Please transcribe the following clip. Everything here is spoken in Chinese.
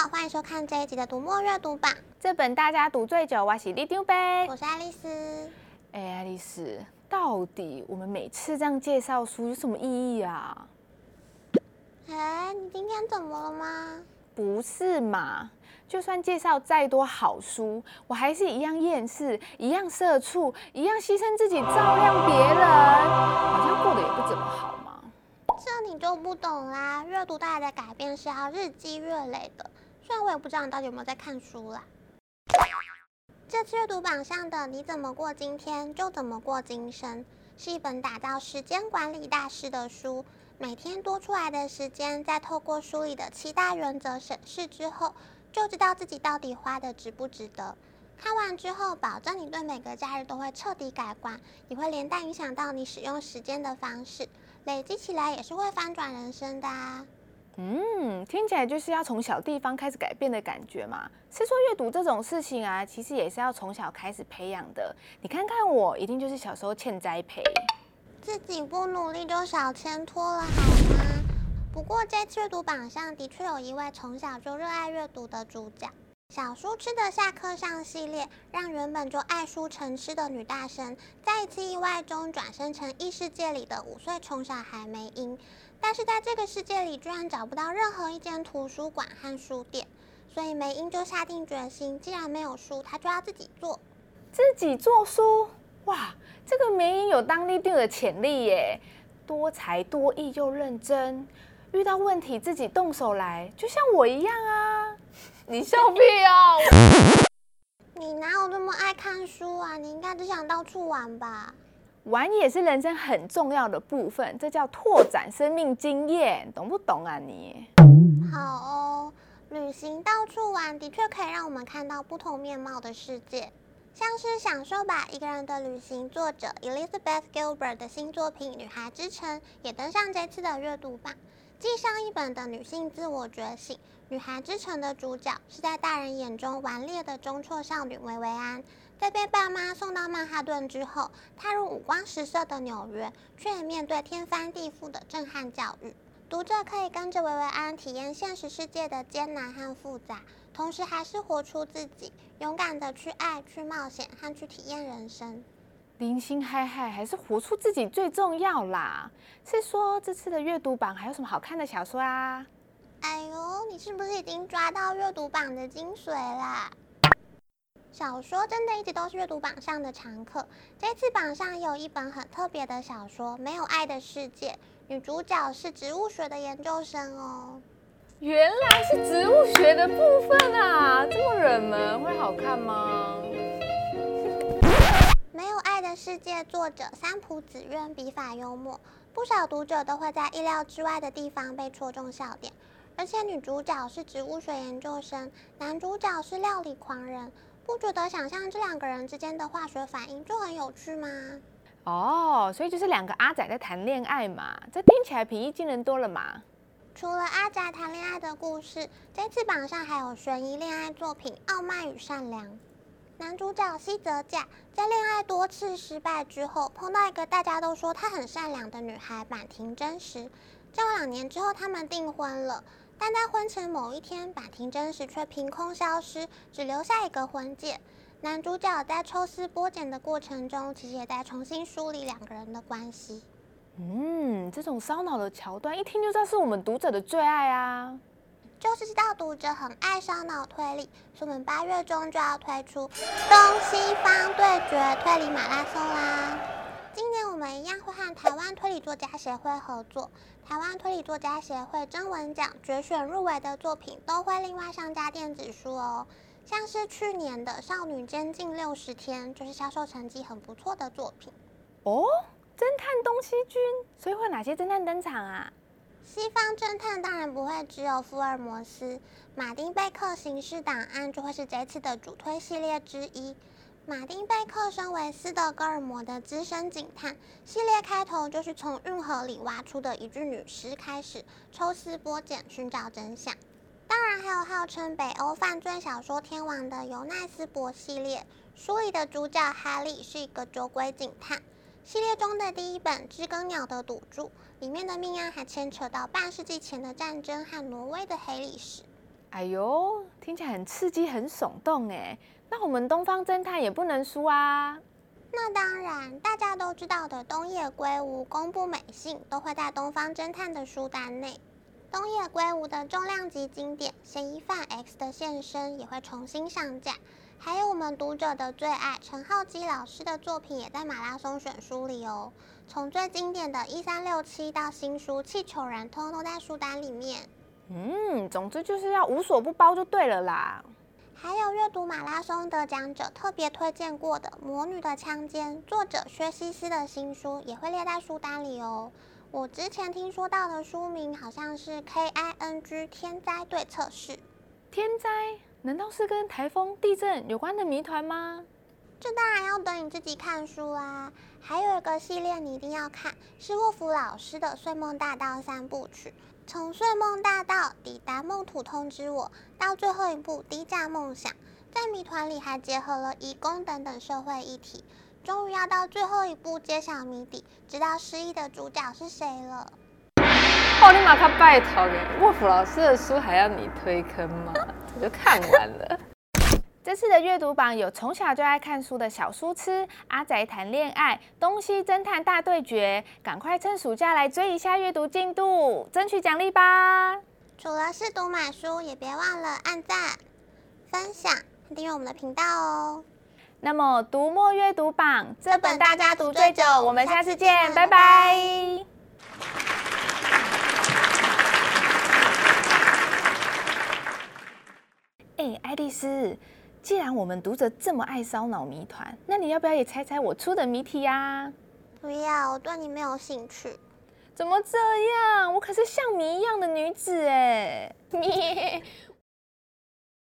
好，欢迎收看这一集的读墨阅读榜。这本大家读最久，我是李丢呗，我是爱丽丝。哎，爱丽丝，到底我们每次这样介绍书有什么意义啊？哎，你今天怎么了吗？不是嘛？就算介绍再多好书，我还是一样厌世，一样社畜，一样牺牲自己照亮别人，好像过得也不怎么好嘛。这你就不懂啦！阅读带来的改变是要日积月累的。虽然我也不知道你到底有没有在看书啦。这次阅读榜上的《你怎么过今天，就怎么过今生》，是一本打造时间管理大师的书。每天多出来的时间，在透过书里的七大原则审视之后，就知道自己到底花的值不值得。看完之后，保证你对每个假日都会彻底改观，也会连带影响到你使用时间的方式。累积起来也是会翻转人生的啊。嗯，听起来就是要从小地方开始改变的感觉嘛。是说阅读这种事情啊，其实也是要从小开始培养的。你看看我，一定就是小时候欠栽培，自己不努力就少牵拖了，好吗？不过这次阅读榜上的确有一位从小就热爱阅读的主角。小书吃的下课上系列，让原本就爱书成痴的女大生，在一次意外中转生成异世界里的五岁穷小孩梅英。但是在这个世界里，居然找不到任何一间图书馆和书店，所以梅英就下定决心，既然没有书，她就要自己做。自己做书，哇，这个梅英有当里长的潜力耶，多才多艺又认真，遇到问题自己动手来，就像我一样啊。你笑屁哦！你哪有那么爱看书啊？你应该只想到处玩吧？玩也是人生很重要的部分，这叫拓展生命经验，懂不懂啊你？好哦，旅行到处玩的确可以让我们看到不同面貌的世界，像是享受吧一个人的旅行。作者 Elizabeth Gilbert 的新作品《女孩之城》也登上这次的阅读榜。继上一本的女性自我觉醒，《女孩之城》的主角是在大人眼中顽劣的中辍少女薇薇安，在被爸妈送到曼哈顿之后，踏入五光十色的纽约，却也面对天翻地覆的震撼教育。读者可以跟着维维安体验现实世界的艰难和复杂，同时还是活出自己，勇敢的去爱、去冒险和去体验人生。零星嗨嗨，还是活出自己最重要啦。是说这次的阅读榜还有什么好看的小说啊？哎呦，你是不是已经抓到阅读榜的精髓啦？小说真的一直都是阅读榜上的常客。这次榜上有一本很特别的小说《没有爱的世界》，女主角是植物学的研究生哦。原来是植物学的部分啊，这么冷门，会好看吗？没有爱的世界，作者三浦紫苑笔法幽默，不少读者都会在意料之外的地方被戳中笑点。而且女主角是植物学研究生，男主角是料理狂人，不觉得想象这两个人之间的化学反应就很有趣吗？哦，所以就是两个阿仔在谈恋爱嘛，这听起来平易近人多了嘛。除了阿仔谈恋爱的故事，这次榜上还有悬疑恋爱作品《傲慢与善良》。男主角西泽甲在恋爱多次失败之后，碰到一个大家都说他很善良的女孩满庭真实。交往两年之后，他们订婚了。但在婚前某一天，法庭真实却凭空消失，只留下一个婚戒。男主角在抽丝剥茧的过程中，其实也在重新梳理两个人的关系。嗯，这种烧脑的桥段，一听就知道是我们读者的最爱啊。就是知道读者很爱烧脑推理，所以我们八月中就要推出东西方对决推理马拉松啦！今年我们一样会和台湾推理作家协会合作，台湾推理作家协会征文奖决选入围的作品都会另外上架电子书哦。像是去年的《少女监禁六十天》，就是销售成绩很不错的作品哦。侦探东西君，所以会哪些侦探登场啊？西方侦探当然不会只有福尔摩斯，马丁贝克刑事档案就会是这次的主推系列之一。马丁贝克身为斯德哥尔摩的资深警探，系列开头就是从运河里挖出的一具女尸开始，抽丝剥茧寻找真相。当然还有号称北欧犯罪小说天王的尤奈斯博系列，书里的主角哈利是一个酒鬼警探。系列中的第一本《知更鸟的赌注》里面的命案还牵扯到半世纪前的战争和挪威的黑历史。哎呦，听起来很刺激、很耸动哎。那我们东方侦探也不能输啊。那当然，大家都知道的东野圭吾公布美信都会在东方侦探的书单内。东野圭吾的重量级经典《嫌疑犯 X 的现身》也会重新上架。还有我们读者的最爱陈浩基老师的作品也在马拉松选书里哦。从最经典的一三六七到新书《气球人》，通通都在书单里面。嗯，总之就是要无所不包就对了啦。还有阅读马拉松得奖者特别推荐过的《魔女的枪尖》，作者薛西斯的新书也会列在书单里哦。我之前听说到的书名好像是 K I N G 天灾对策室。天灾？难道是跟台风、地震有关的谜团吗？这当然要等你自己看书啊。还有一个系列你一定要看，是沃夫老师的《睡梦大道三部曲》，从《睡梦大道》抵达梦土通知我，到最后一部低价梦想，在谜团里还结合了移工等等社会议题，终于要到最后一部揭晓谜底，知道失忆的主角是谁了。哦，你马他拜托你，沃夫老师的书还要你推坑吗？我就看完了。这次的阅读榜有从小就爱看书的小书痴、阿宅谈恋爱、东西侦探大对决，赶快趁暑假来追一下阅读进度，争取奖励吧！除了是读买书，也别忘了按赞、分享、订阅我们的频道哦。那么，读墨阅读榜这本大家读最久，我们下次见，拜拜。哎，爱丽丝，既然我们读者这么爱烧脑谜团，那你要不要也猜猜我出的谜题呀？不要，我对你没有兴趣。怎么这样？我可是像谜一样的女子哎！